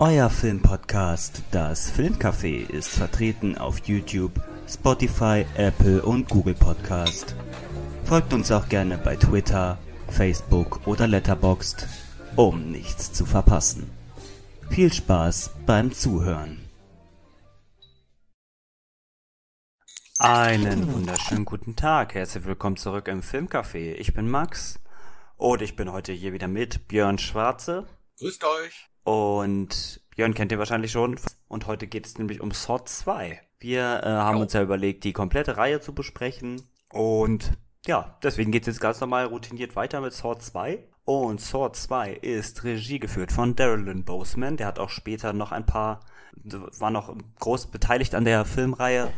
Euer Filmpodcast, das Filmcafé, ist vertreten auf YouTube, Spotify, Apple und Google Podcast. Folgt uns auch gerne bei Twitter, Facebook oder Letterboxd, um nichts zu verpassen. Viel Spaß beim Zuhören. Einen wunderschönen guten Tag, herzlich willkommen zurück im Filmcafé. Ich bin Max und ich bin heute hier wieder mit Björn Schwarze. Grüßt euch. Und Björn kennt ihr wahrscheinlich schon. Und heute geht es nämlich um Sword 2. Wir äh, haben Jo. uns ja überlegt, die komplette Reihe zu besprechen. Und ja, deswegen geht es jetzt ganz normal routiniert weiter mit Sword 2. Und Sword 2 ist Regie geführt von Darren Lynn Boseman. Der hat auch später noch ein paar, war noch groß beteiligt an der Filmreihe.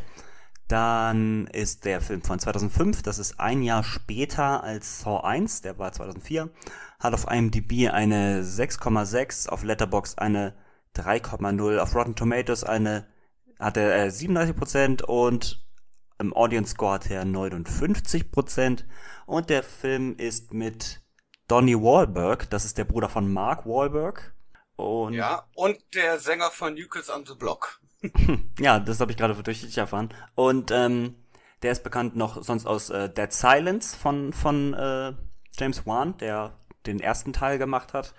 Dann ist der Film von 2005, das ist ein Jahr später als Saw 1, der war 2004, hat auf IMDb eine 6,6, auf Letterboxd eine 3,0, auf Rotten Tomatoes eine, hatte äh, 37% und im Audience Score hat er 59% und der Film ist mit Donnie Wahlberg, das ist der Bruder von Mark Wahlberg. Und Ja, und der Sänger von New on the Block. ja, das habe ich gerade durch dich erfahren. Und ähm, der ist bekannt noch sonst aus äh, Dead Silence von, von äh, James Wan, der den ersten Teil gemacht hat.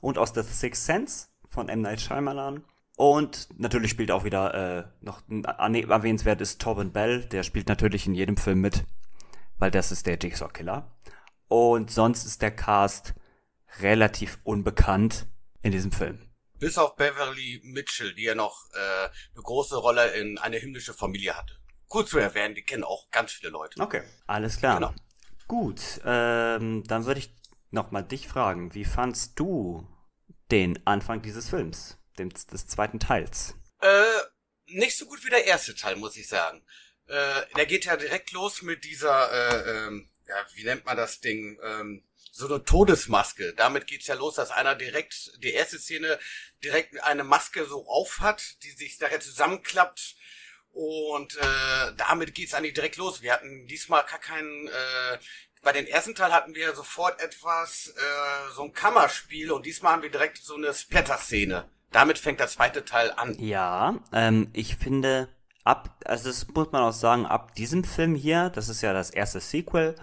Und aus The Sixth Sense von M. Night Shyamalan. Und natürlich spielt auch wieder äh, noch erwähnenswert ist Tobin Bell. Der spielt natürlich in jedem Film mit, weil das ist der Jigsaw Killer. Und sonst ist der Cast relativ unbekannt in diesem Film. Bis auf Beverly Mitchell, die ja noch äh, eine große Rolle in Eine himmlische Familie hatte. Kurz zu erwähnen, die kennen auch ganz viele Leute. Okay. Alles klar. Genau. Gut, ähm, dann würde ich noch mal dich fragen, wie fandst du den Anfang dieses Films, dem, des zweiten Teils? Äh, nicht so gut wie der erste Teil, muss ich sagen. Äh, der geht ja direkt los mit dieser, äh, ähm, ja, wie nennt man das Ding? Ähm, so eine Todesmaske. Damit geht's ja los, dass einer direkt, die erste Szene, direkt eine Maske so aufhat, die sich nachher zusammenklappt. Und äh, damit geht's eigentlich direkt los. Wir hatten diesmal gar keinen. Äh, bei den ersten Teil hatten wir sofort etwas, äh, so ein Kammerspiel und diesmal haben wir direkt so eine Splatter-Szene. Damit fängt der zweite Teil an. Ja, ähm, ich finde, ab, also das muss man auch sagen, ab diesem Film hier, das ist ja das erste Sequel,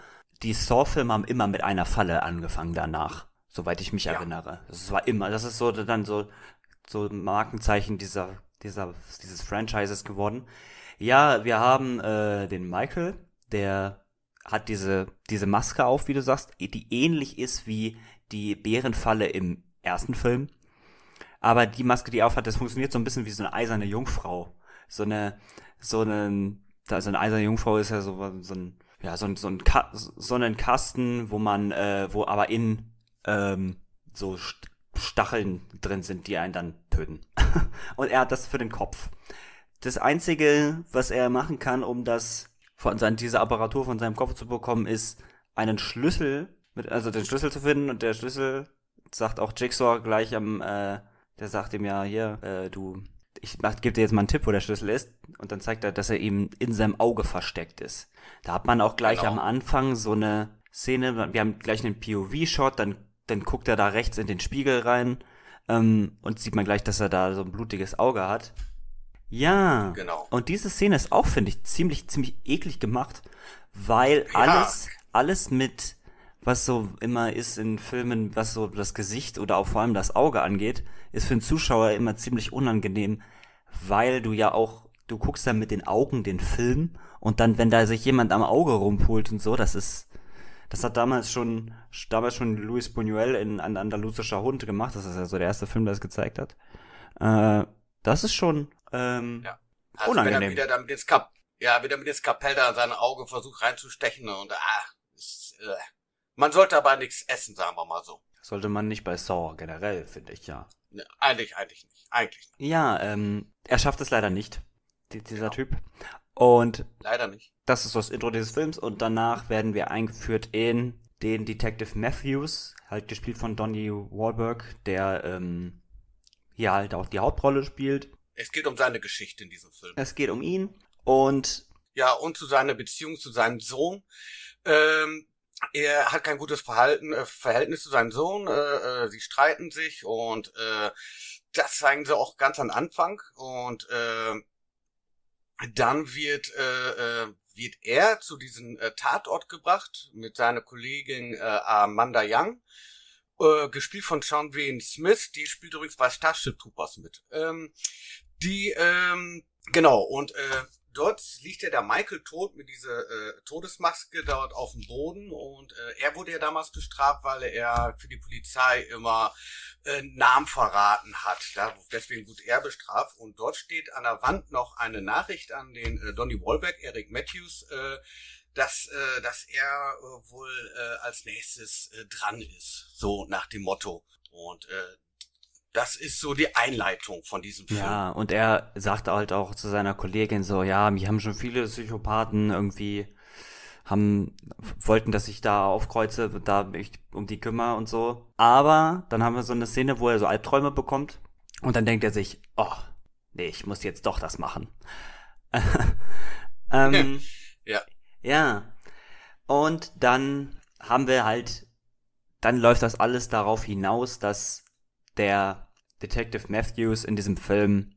die Saw-Filme haben immer mit einer Falle angefangen danach, soweit ich mich Ja. erinnere. Das war immer, das ist so dann so, so ein Markenzeichen dieser, dieser, dieses Franchises geworden. Ja, wir haben äh, den Michael, der hat diese, diese Maske auf, wie du sagst, die ähnlich ist wie die Bärenfalle im ersten Film. Aber die Maske, die er aufhat, das funktioniert so ein bisschen wie so eine eiserne Jungfrau. So eine, so eine, also eine eiserne Jungfrau ist ja so, so ein, ja, so ein, so ein, Ka so ein Kasten, wo man, äh, wo aber in, ähm, so St Stacheln drin sind, die einen dann töten. Und er hat das für den Kopf. Das einzige, was er machen kann, um das von sein, diese Apparatur von seinem Kopf zu bekommen, ist einen Schlüssel, mit, also den Schlüssel zu finden und der Schlüssel sagt auch Jigsaw gleich am, äh, der sagt ihm ja, hier, äh, du, ich mach, gebe dir jetzt mal einen Tipp, wo der Schlüssel ist. Und dann zeigt er, dass er eben in seinem Auge versteckt ist. Da hat man auch gleich Genau. am Anfang so eine Szene, wir haben gleich einen POV-Shot, dann, dann guckt er da rechts in den Spiegel rein ähm, und sieht man gleich, dass er da so ein blutiges Auge hat. Ja. Genau. Und diese Szene ist auch, finde ich, ziemlich, ziemlich eklig gemacht, weil Ja. alles, alles mit, was so immer ist in Filmen, was so das Gesicht oder auch vor allem das Auge angeht, ist für den Zuschauer immer ziemlich unangenehm, weil du ja auch, du guckst dann mit den Augen den Film und dann, wenn da sich jemand am Auge rumpult und so, das ist, das hat damals schon, damals schon Luis Buñuel in Ein andalusischer Hund gemacht, das ist ja so der erste Film, der es gezeigt hat. Äh, das ist schon, ähm, Ja. Also wenn Unangenehm. er wieder damit ins Kap ja, wieder mit ins Kapell da in sein Auge versucht reinzustechen und ah, ist, äh. man sollte aber nichts essen, sagen wir mal so. Sollte man nicht bei Saw generell, finde ich, ja. Ne, eigentlich, eigentlich nicht. Eigentlich nicht. Ja, ähm, er schafft es leider nicht, die, dieser Genau. Typ. Und Leider nicht. das ist das Intro dieses Films und danach werden wir eingeführt in den Detective Matthews, halt gespielt von Donnie Wahlberg, der ähm, hier halt auch die Hauptrolle spielt. Es geht um seine Geschichte in diesem Film. Es geht um ihn und Ja, und zu seiner Beziehung zu seinem Sohn. Ähm, er hat kein gutes Verhalten, äh, Verhältnis zu seinem Sohn. Äh, äh, sie streiten sich und äh, das zeigen sie auch ganz am Anfang und äh, dann wird äh, äh, wird er zu diesem äh, Tatort gebracht mit seiner Kollegin äh, Amanda Young, äh, gespielt von Sean Wayne Smith. Die spielt übrigens bei Starship Troopers mit. Ähm, die ähm, genau und äh, dort liegt ja der Michael tot mit dieser äh, Todesmaske dort auf dem Boden und äh, er wurde ja damals bestraft, weil er für die Polizei immer äh, Namen verraten hat. Da, deswegen wurde er bestraft und dort steht an der Wand noch eine Nachricht an den äh, Donny Wahlberg, Eric Matthews, äh, dass, äh, dass er äh, wohl äh, als nächstes äh, dran ist, so nach dem Motto. Und äh, das ist so die Einleitung von diesem Film. Ja, und er sagt halt auch zu seiner Kollegin so, ja, mich haben schon viele Psychopathen irgendwie haben wollten, dass ich da aufkreuze, da mich um die kümmere und so. Aber dann haben wir so eine Szene, wo er so Albträume bekommt und dann denkt er sich, oh, nee, ich muss jetzt doch das machen. ähm, ja. Ja. Und dann haben wir halt, dann läuft das alles darauf hinaus, dass der Detective Matthews in diesem Film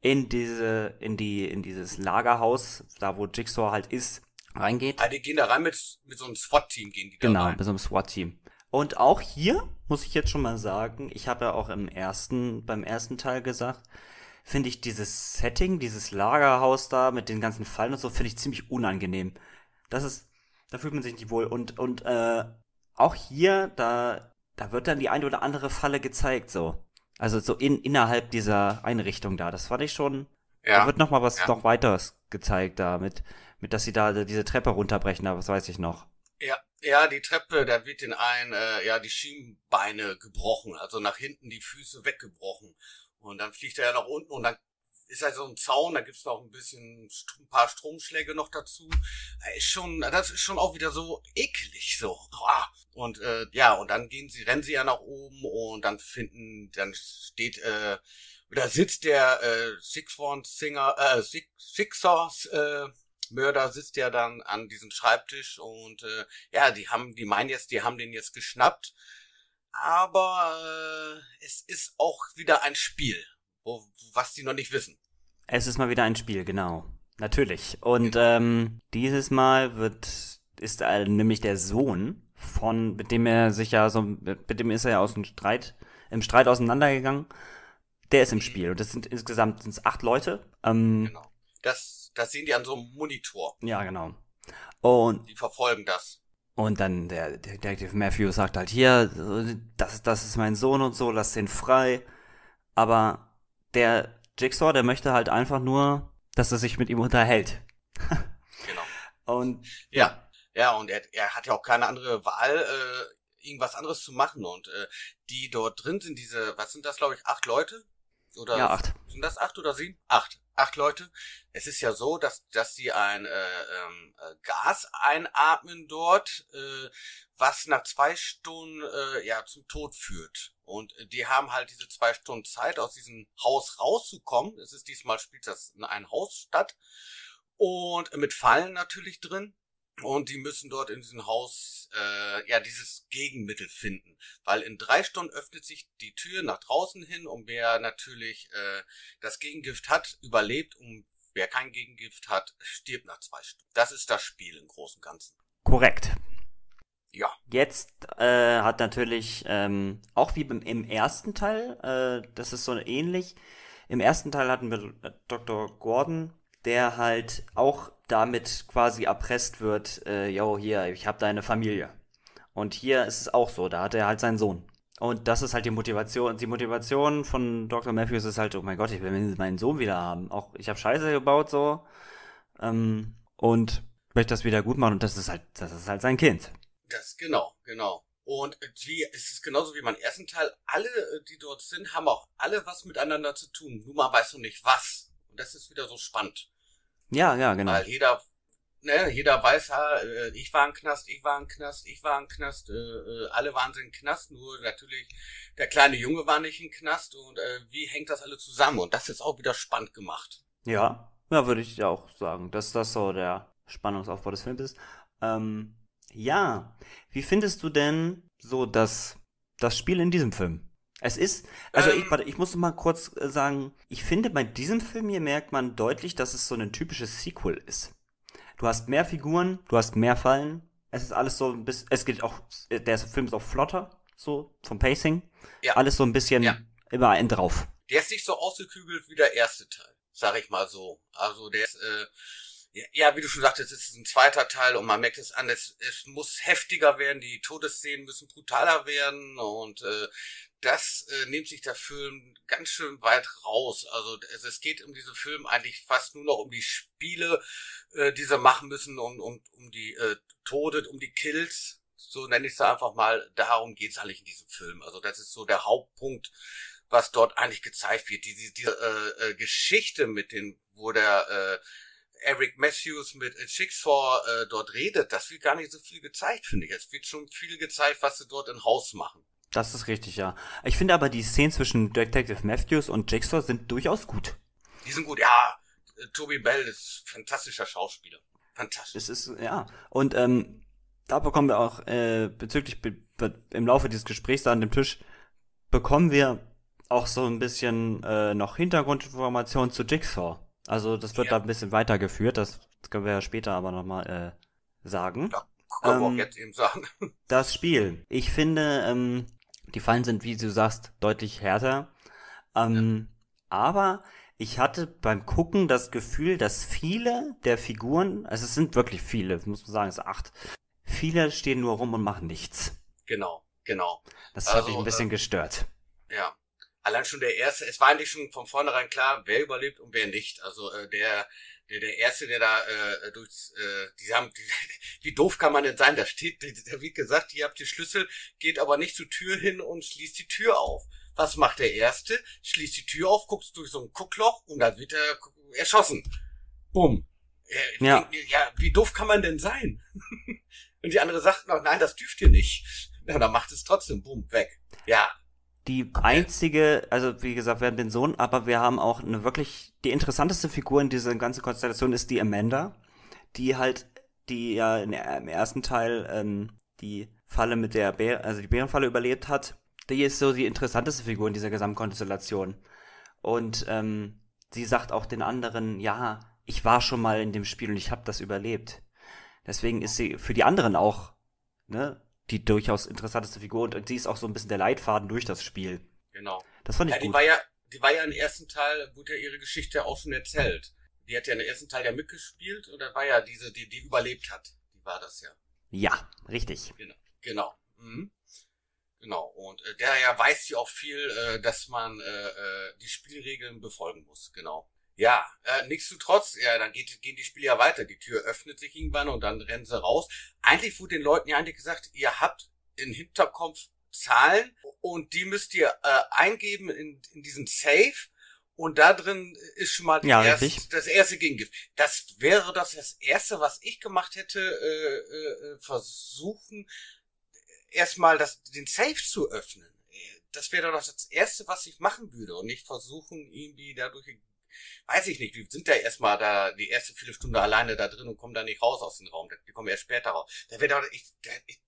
in diese, in die, in dieses Lagerhaus, da wo Jigsaw halt ist, reingeht. Ah, die gehen da rein mit, mit so einem SWAT-Team gehen die da genau, rein. mit so einem SWAT-Team. Und auch hier muss ich jetzt schon mal sagen, ich habe ja auch im ersten, beim ersten Teil gesagt, finde ich dieses Setting, dieses Lagerhaus da mit den ganzen Fallen und so, finde ich ziemlich unangenehm. Das ist, da fühlt man sich nicht wohl. Und, und äh, auch hier, da, da wird dann die eine oder andere Falle gezeigt, so. Also so in, innerhalb dieser Einrichtung da. Das fand ich schon. Ja. Da wird noch mal was Ja. noch weiteres gezeigt da mit, mit, dass sie da diese Treppe runterbrechen, da, was weiß ich noch. Ja, ja, die Treppe, da wird den einen, äh, ja, die Schienbeine gebrochen, also nach hinten die Füße weggebrochen. Und dann fliegt er ja nach unten und dann ist halt so ein Zaun, da gibt's noch ein bisschen, ein paar Stromschläge noch dazu. Ist schon, das ist schon auch wieder so eklig, so. Und äh, ja, und dann gehen sie, rennen sie ja nach oben und dann finden, dann steht, äh, oder sitzt der äh, Six One Singer, äh, Six, Sixers, äh, Mörder sitzt ja dann an diesem Schreibtisch und äh, ja, die haben, die meinen jetzt, die haben den jetzt geschnappt. Aber äh, es ist auch wieder ein Spiel, wo, was die noch nicht wissen. Es ist mal wieder ein Spiel, genau. Natürlich. Und ähm, dieses Mal wird ist äh, nämlich der Sohn von, mit dem er sich ja so, mit dem ist er ja aus dem Streit, im Streit auseinandergegangen. Der ist im Spiel. Und das sind insgesamt sind's acht Leute. Ähm, Genau. Das, das sehen die an so einem Monitor. Ja, genau. Und Die verfolgen das. Und dann der Detective Matthew sagt halt hier, das, das ist mein Sohn und so, lass den frei. Aber der Jigsaw, der möchte halt einfach nur, dass er sich mit ihm unterhält. Genau. Und Ja, ja, und er, er hat ja auch keine andere Wahl, äh, irgendwas anderes zu machen. Und äh, die dort drin sind, diese, was sind das, glaube ich, acht Leute? Oder ja, acht. Sind das acht oder sieben? Acht. Acht Leute. Es ist ja so, dass, dass sie ein äh, ähm, äh, Gas einatmen dort, äh, was nach zwei Stunden äh, ja zum Tod führt. Und die haben halt diese zwei Stunden Zeit, aus diesem Haus rauszukommen. Es ist diesmal spielt das in ein Haus statt. Und mit Fallen natürlich drin. Und die müssen dort in diesem Haus äh, ja dieses Gegenmittel finden, weil in drei Stunden öffnet sich die Tür nach draußen hin und wer natürlich äh, das Gegengift hat, überlebt und wer kein Gegengift hat, stirbt nach zwei Stunden. Das ist das Spiel im Großen und Ganzen. korrekt. Ja, Jetzt äh, hat natürlich, ähm, auch wie im, im ersten Teil, äh, das ist so ähnlich. Im ersten Teil hatten wir äh, Dr. Gordon, der halt auch damit quasi erpresst wird, äh, yo, hier, ich habe deine Familie. Und hier ist es auch so, da hat er halt seinen Sohn. Und das ist halt die Motivation. Die Motivation von Dr. Matthews ist halt, oh mein Gott, ich will meinen Sohn wieder haben. Auch ich habe Scheiße gebaut so. Ähm, und möchte das wieder gut machen und das ist halt, das ist halt sein Kind. das genau, genau. Und wie, es ist genauso wie beim ersten Teil, alle, äh, die dort sind, haben auch alle was miteinander zu tun. Nur man weiß noch nicht was. Das ist wieder so spannend. Ja, ja, genau. Weil jeder, ne, jeder weiß, ja, äh, ich war im Knast, ich war im Knast, ich war im Knast, äh, äh, alle waren sie im Knast, nur natürlich der kleine Junge war nicht im Knast und äh, wie hängt das alle zusammen? Und das ist auch wieder spannend gemacht. Ja, ja, würde ich auch sagen, dass das so der Spannungsaufbau des Films ist. Ähm, ja, wie findest du denn so das, das Spiel in diesem Film? Es ist, also Ähm. ich, warte, ich muss noch mal kurz äh, sagen, ich finde, bei diesem Film hier merkt man deutlich, dass es so ein typisches Sequel ist. Du hast mehr Figuren, du hast mehr Fallen, es ist alles so ein bisschen, es geht auch, äh, der Film ist auch flotter, so vom Pacing. Ja. Alles so ein bisschen Ja. immer ein drauf. Der ist nicht so ausgekügelt wie der erste Teil, sag ich mal so. Also der ist, äh, ja, wie du schon sagtest, es ist ein zweiter Teil und man merkt es an, es, es muss heftiger werden, die Todesszenen müssen brutaler werden und äh, das äh, nimmt sich der Film ganz schön weit raus. Also es, es geht um diesen Film eigentlich fast nur noch um die Spiele, äh, die sie machen müssen und um, um die äh, Tode, um die Kills. So nenne ich es einfach mal. Darum geht's eigentlich in diesem Film. Also das ist so der Hauptpunkt, was dort eigentlich gezeigt wird. Diese, diese äh, äh, Geschichte mit den, wo der äh, Eric Matthews mit Jigsaw äh, dort redet, das wird gar nicht so viel gezeigt, finde ich. Es wird schon viel gezeigt, was sie dort im Haus machen. Das ist richtig, ja. Ich finde aber die Szenen zwischen Detective Matthews und Jigsaw sind durchaus gut. Die sind gut, ja. äh, Toby Bell ist ein fantastischer Schauspieler. Fantastisch. Es ist, ja. Und ähm, da bekommen wir auch äh, bezüglich be be im Laufe dieses Gesprächs da an dem Tisch bekommen wir auch so ein bisschen äh, noch Hintergrundinformationen zu Jigsaw. Also das wird Ja. da ein bisschen weitergeführt, das können wir ja später aber nochmal äh, sagen. Ja, können wir auch Ähm, jetzt eben sagen. Das Spiel. Ich finde, ähm, die Fallen sind, wie du sagst, deutlich härter. Ähm, Aber ich hatte beim Gucken das Gefühl, dass viele der Figuren, also es sind wirklich viele, muss man sagen, es sind acht, viele stehen nur rum und machen nichts. Genau, genau. Das hat Also, mich ein bisschen gestört. Ja. Allein schon der erste, es war eigentlich schon von vornherein klar, wer überlebt und wer nicht. Also äh, der, der, der erste, der da äh, durchs, äh, die haben, die, wie doof kann man denn sein? Da steht, da wird gesagt, ihr habt die Schlüssel, geht aber nicht zur Tür hin und schließt die Tür auf. Was macht der erste? Schließt die Tür auf, guckt durch so ein Guckloch und dann wird er erschossen. Bumm. Äh, Ja. wie- ja, wie doof kann man denn sein? und die andere sagt noch, nein, das dürft ihr nicht. Ja, dann macht es trotzdem, bumm, weg. Ja, Die einzige, also wie gesagt, wir haben den Sohn, aber wir haben auch eine wirklich, die interessanteste Figur in dieser ganzen Konstellation ist die Amanda, die halt, die ja im ersten Teil ähm, die Falle mit der Bär, also die Bärenfalle überlebt hat. Die ist so die interessanteste Figur in dieser Gesamtkonstellation. Und ähm, sie sagt auch den anderen, ja, ich war schon mal in dem Spiel und ich habe das überlebt. Deswegen ist sie für die anderen auch, ne, die durchaus interessanteste Figur und sie ist auch so ein bisschen der Leitfaden durch das Spiel. genau. Das fand ich Ja, die gut. war ja, die war ja im ersten Teil, wurde ja ihre Geschichte auch schon erzählt. Die hat ja im ersten Teil ja mitgespielt und da war ja diese, die, die überlebt hat. Die war das ja. Ja, richtig. Genau. Mhm. Genau. Und äh, der ja weiß ja auch viel, äh, dass man äh, äh, die Spielregeln befolgen muss. Genau. Ja, äh, nichtsdestotrotz, ja, dann geht, gehen die Spiele ja weiter. Die Tür öffnet sich irgendwann und dann rennen sie raus. Eigentlich wurde den Leuten ja eigentlich gesagt, ihr habt im Hinterkopf Zahlen und die müsst ihr äh, eingeben in, in diesen Safe und da drin ist schon mal Ja, erst, das erste Gegengift. Das wäre das, das erste, was ich gemacht hätte, äh, äh, äh, versuchen, erstmal das, den Safe zu öffnen. Das wäre doch das erste, was ich machen würde und nicht versuchen, irgendwie dadurch, weiß ich nicht, wir sind ja erstmal da die erste viele Stunde alleine da drin und kommen da nicht raus aus dem Raum. Die kommen erst später raus. Da wäre doch, ich, da, ich,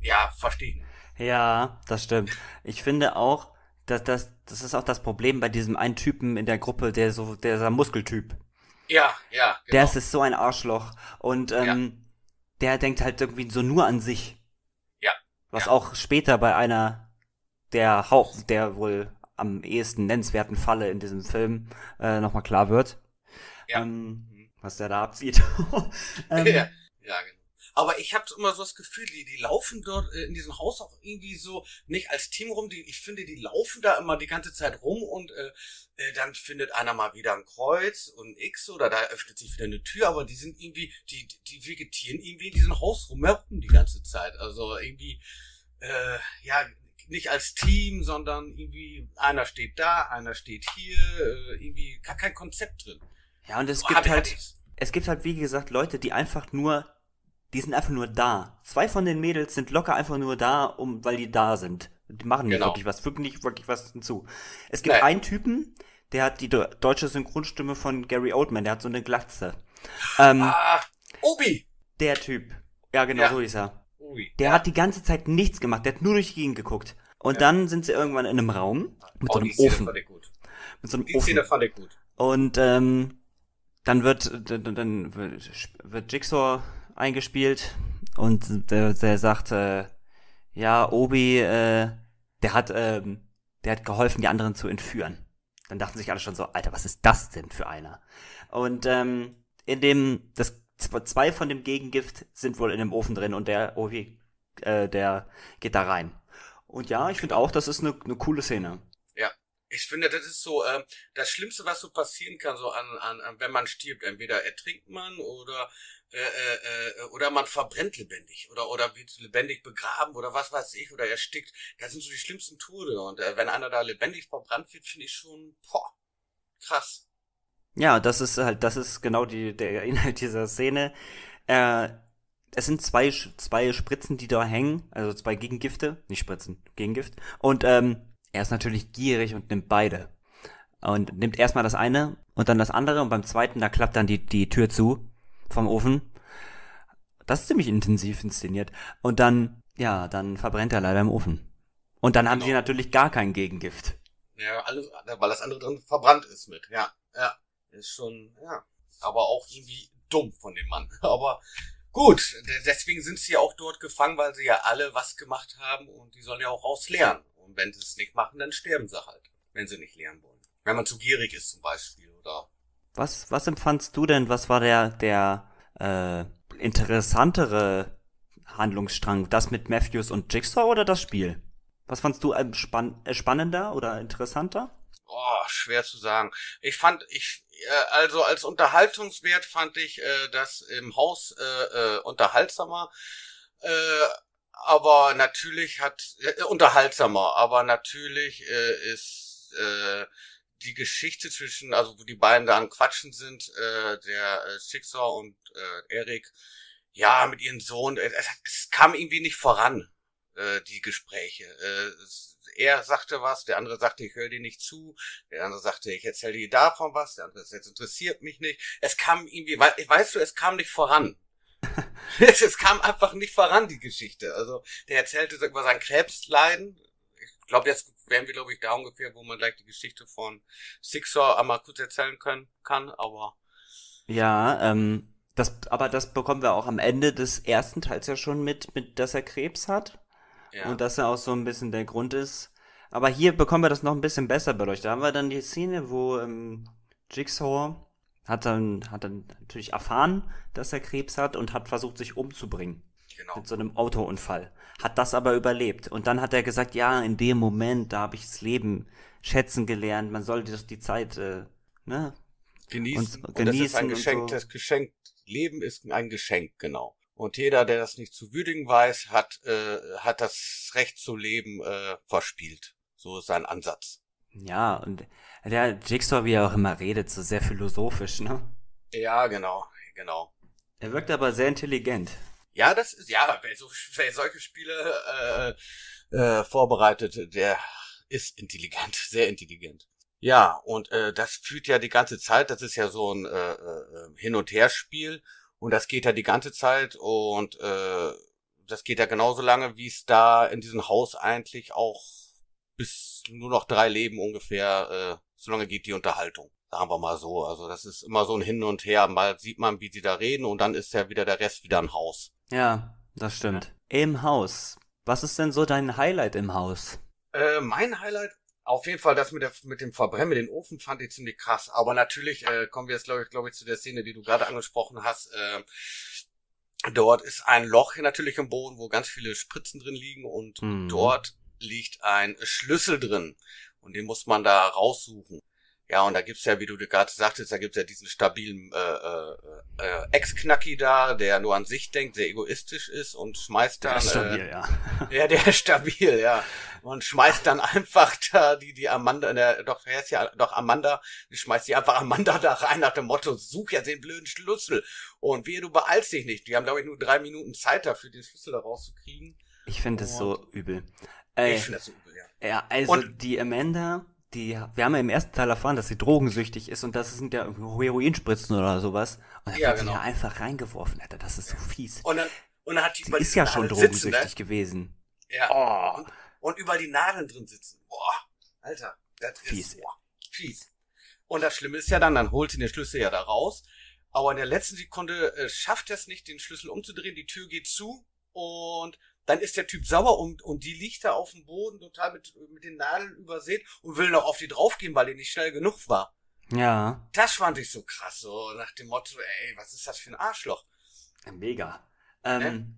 ja, verstehe ich nicht. Ja, das stimmt. Ich finde auch, dass das, das ist auch das Problem bei diesem einen Typen in der Gruppe, der so, der ist ein Muskeltyp. Ja, ja, genau. Der ist, ist so ein Arschloch. Und ähm, der denkt halt irgendwie so nur an sich. Ja, Was ja. auch später bei einer der Haupt, der wohl am ehesten nennenswerten Falle in diesem Film äh, nochmal klar wird. Ja. Ähm, was der da abzieht. ähm, ja, ja, genau. Aber ich habe immer so das Gefühl, die, die laufen dort äh, in diesem Haus auch irgendwie so nicht als Team rum. Die, ich finde, die laufen da immer die ganze Zeit rum und äh, äh, dann findet einer mal wieder ein Kreuz und ein X oder da öffnet sich wieder eine Tür, aber die sind irgendwie, die, die vegetieren irgendwie in diesem Haus rumherum die ganze Zeit. Also irgendwie, äh, ja, nicht als Team, sondern irgendwie einer steht da, einer steht hier, äh, irgendwie gar kein Konzept drin. Ja, und es gibt halt, ich's. es gibt halt, wie gesagt, Leute, die einfach nur, die sind einfach nur da. Zwei von den Mädels sind locker einfach nur da, um, weil die da sind. Die machen nicht Genau. wirklich was, fügen nicht wirklich was hinzu. Es gibt Nee. einen Typen, der hat die de- deutsche Synchronstimme von Gary Oldman, der hat so eine Glatze. Ähm, Ah, Obi! der Typ. Ja, genau, Ja. so ist er. Ui. Der hat die ganze Zeit nichts gemacht, der hat nur durch die Gegend geguckt. Und Ja. dann sind sie irgendwann in einem Raum mit so Oh, einem die Szene Ofen. fand ich gut. Mit so einem Die Szene Ofen. fand ich gut. Und ähm, dann wird dann, dann wird- wird Jigsaw eingespielt und der, der sagt, äh, ja, Obi, äh, der hat, ähm, der hat geholfen, die anderen zu entführen. Dann dachten sich alle schon so, Alter, was ist das denn für einer? Und ähm, in dem, das zwei von dem Gegengift sind wohl in dem Ofen drin und der Obi, äh, der geht da rein. Und ja, ich finde auch, das ist eine, eine coole Szene. Ich finde, das ist so ähm, das Schlimmste, was so passieren kann, so an, an, an wenn man stirbt. Entweder ertrinkt man oder äh, äh, äh, oder man verbrennt lebendig oder oder wird lebendig begraben oder was weiß ich oder erstickt. Das sind so die schlimmsten Tode. Und äh, wenn einer da lebendig verbrannt wird, finde ich schon boah, krass. Ja, das ist halt, das ist genau die, der Inhalt dieser Szene. Äh, es sind zwei, zwei Spritzen, die da hängen, also zwei Gegengifte, nicht Spritzen, Gegengift. Und ähm, er ist natürlich gierig und nimmt beide. Und nimmt erstmal das eine und dann das andere und beim zweiten, da klappt dann die, die Tür zu vom Ofen. Das ist ziemlich intensiv inszeniert. Und dann, ja, dann verbrennt er leider im Ofen. Und dann haben Genau. sie natürlich gar kein Gegengift. Ja, alles, weil das andere drin verbrannt ist mit. Ja, ja, ist schon, ja, aber auch irgendwie dumm von dem Mann. Aber gut, de- deswegen sind sie ja auch dort gefangen, weil sie ja alle was gemacht haben und die sollen ja auch raus lernen. Und wenn sie es nicht machen, dann sterben sie halt, wenn sie nicht lernen wollen. Wenn man zu gierig ist zum Beispiel oder. Was, was empfandst du denn? Was war der, der äh, interessantere Handlungsstrang? Das mit Matthews und Jigsaw oder das Spiel? Was fandst du ähm, spann äh, spannender oder interessanter? Oh, schwer zu sagen. Ich fand, ich, äh, also als Unterhaltungswert fand ich äh, das im Haus äh, äh, unterhaltsamer. Äh, aber natürlich hat äh, unterhaltsamer, aber natürlich äh, ist äh, die Geschichte zwischen, also wo die beiden da am Quatschen sind, äh, der äh, Schicksal und äh, Erik, ja, mit ihrem Sohn, äh, es, es kam irgendwie nicht voran, äh, die Gespräche. Äh, es, er sagte was, der andere sagte, ich höre dir nicht zu, der andere sagte, ich erzähle dir davon was, der andere, das interessiert mich nicht. Es kam irgendwie, wei- weißt du, es kam nicht voran. es, es kam einfach nicht voran, die Geschichte. Also, der erzählte über sein Krebsleiden. Ich glaube, jetzt wären wir, glaube ich, da ungefähr, wo man gleich die Geschichte von Sixer einmal kurz erzählen können, kann, aber Ja, ähm, das, aber das bekommen wir auch am Ende des ersten Teils ja schon mit, mit dass er Krebs hat. Ja. Und dass er auch so ein bisschen der Grund ist. Aber hier bekommen wir das noch ein bisschen besser beleuchtet. Da haben wir dann die Szene, wo ähm, Jigsaw hat dann, hat dann natürlich erfahren, dass er Krebs hat und hat versucht, sich umzubringen. genau. Mit so einem Autounfall. Hat das aber überlebt. Und dann hat er gesagt, ja, in dem Moment, da habe ich das Leben schätzen gelernt. Man sollte das die Zeit, äh, ne? genießen. Und Und, das ist ein genießen Geschenk, so. das Geschenk, Leben ist ein Geschenk, genau. Und jeder, der das nicht zu würdigen weiß, hat, äh, hat das Recht zu leben äh, verspielt. So ist sein Ansatz. Ja, und der Jigsaw, wie er auch immer redet, so sehr philosophisch, ne? Ja, genau, genau. Er wirkt aber sehr intelligent. Ja, das ist, ja, wer, so, wer solche Spiele äh, äh, vorbereitet, der ist intelligent, sehr intelligent. Ja, und äh, das führt ja die ganze Zeit, das ist ja so ein äh, äh, Hin- und Herspiel und das geht ja die ganze Zeit und äh, das geht ja genauso lange, wie es da in diesem Haus eigentlich auch bis nur noch drei Leben ungefähr, äh, so lange geht die Unterhaltung. Sagen wir mal so. Also das ist immer so ein Hin und Her. Mal sieht man, wie sie da reden und dann ist ja wieder der Rest wieder ein Haus. Ja, das stimmt. Im Haus. Was ist denn so dein Highlight im Haus? Äh, mein Highlight, auf jeden Fall das mit, der, mit dem Verbrennen, mit dem Ofen fand ich ziemlich krass. Aber natürlich äh, kommen wir jetzt, glaube ich, glaube ich, zu der Szene, die du gerade angesprochen hast. Äh, dort ist ein Loch hier natürlich im Boden, wo ganz viele Spritzen drin liegen und Mhm. dort liegt ein Schlüssel drin und den muss man da raussuchen. Ja, und da gibt's ja, wie du gerade sagtest, da gibt's ja diesen stabilen äh, äh, äh, Ex-Knacki da, der nur an sich denkt, sehr egoistisch ist und schmeißt dann... Das ist äh, stabil, ja. ja, der ist stabil, ja. Und schmeißt dann einfach da die, die Amanda, der, doch, wer ist ja, doch Amanda, schmeißt die einfach Amanda da rein nach dem Motto, such ja den blöden Schlüssel. Und wehe, du beeilst dich nicht. Die haben, glaube ich, nur drei Minuten Zeit dafür, den Schlüssel da rauszukriegen. Ich finde es so übel. Ey, Ich finde das so übel, ja. ja, also Und- die Amanda, die, wir haben ja im ersten Teil erfahren, dass sie drogensüchtig ist und das sind ja Heroinspritzen oder sowas. Und dann Ja, wird genau. sie ja einfach reingeworfen, Alter. Das ist so fies. Und dann, und dann hat die Die ist ja schon sitzen, drogensüchtig ne? gewesen. Ja. Oh. Und, und überall die Nadeln drin sitzen. Boah, Alter, das Fies, ist boah, fies. Und das Schlimme ist ja dann, dann holt sie den Schlüssel ja da raus, aber in der letzten Sekunde äh, schafft er es nicht, den Schlüssel umzudrehen, die Tür geht zu und dann ist der Typ sauer und, und die liegt da auf dem Boden total mit, mit den Nadeln übersät und will noch auf die draufgehen, weil die nicht schnell genug war. Ja, Das fand ich so krass, so nach dem Motto, ey, was ist das für ein Arschloch? mega. Ähm, Ne?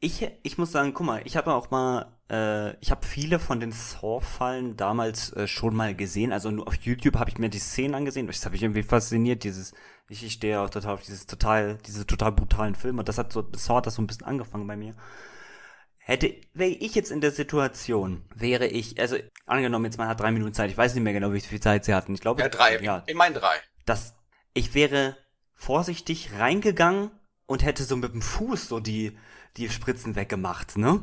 Ich, ich muss sagen, guck mal, ich habe auch mal, äh, ich habe viele von den Saw-Fallen damals äh, schon mal gesehen. Also nur auf YouTube habe ich mir die Szenen angesehen. Das habe ich irgendwie fasziniert, dieses, ich, ich stehe auch total auf dieses total, diese total brutalen Filme. Und das hat so, Saw hat das so ein bisschen angefangen bei mir. Hätte, wäre ich jetzt in der Situation, wäre ich, also angenommen jetzt man hat drei Minuten Zeit, ich weiß nicht mehr genau, wie viel Zeit sie hatten. Ich glaube, Ja, drei, Ja, ich meine drei. dass ich wäre vorsichtig reingegangen und hätte so mit dem Fuß so die, die Spritzen weggemacht, ne?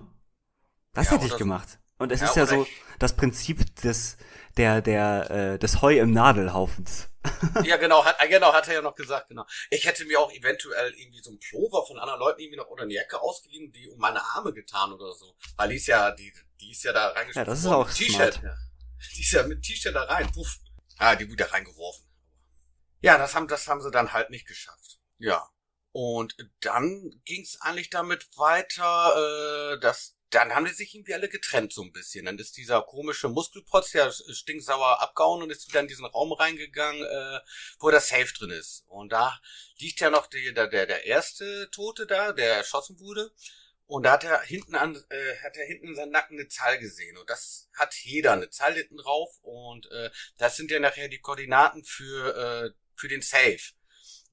Das Ja, hätte ich gemacht. Und es Ja, ist ja so das Prinzip des, der, der, äh, des Heu im Nadelhaufens. Ja, genau, hat, äh, genau, hat er ja noch gesagt, genau. Ich hätte mir auch eventuell irgendwie so einen Plover von anderen Leuten irgendwie noch oder eine Jacke ausgeliehen, die um meine Arme getan oder so. Weil die ist ja, die, die ist ja da reingeschmissen. Ja, das ist worden auch T-Shirt. smart. Ja. Die ist ja mit T-Shirt da rein, puff. Ah, die wurde da reingeworfen. Ja, das haben, das haben sie dann halt nicht geschafft. Ja. Und dann ging es eigentlich damit weiter, äh, dass dann haben die sich irgendwie alle getrennt so ein bisschen. Dann ist dieser komische Muskelprotz ja stinksauer abgehauen und ist wieder in diesen Raum reingegangen, äh, wo das Safe drin ist. Und da liegt ja noch der, der, der erste Tote da, der erschossen wurde. Und da hat er hinten an, äh, hat er hinten in seinem Nacken eine Zahl gesehen. Und das hat jeder eine Zahl hinten drauf. Und äh, das sind ja nachher die Koordinaten für, äh, für den Safe.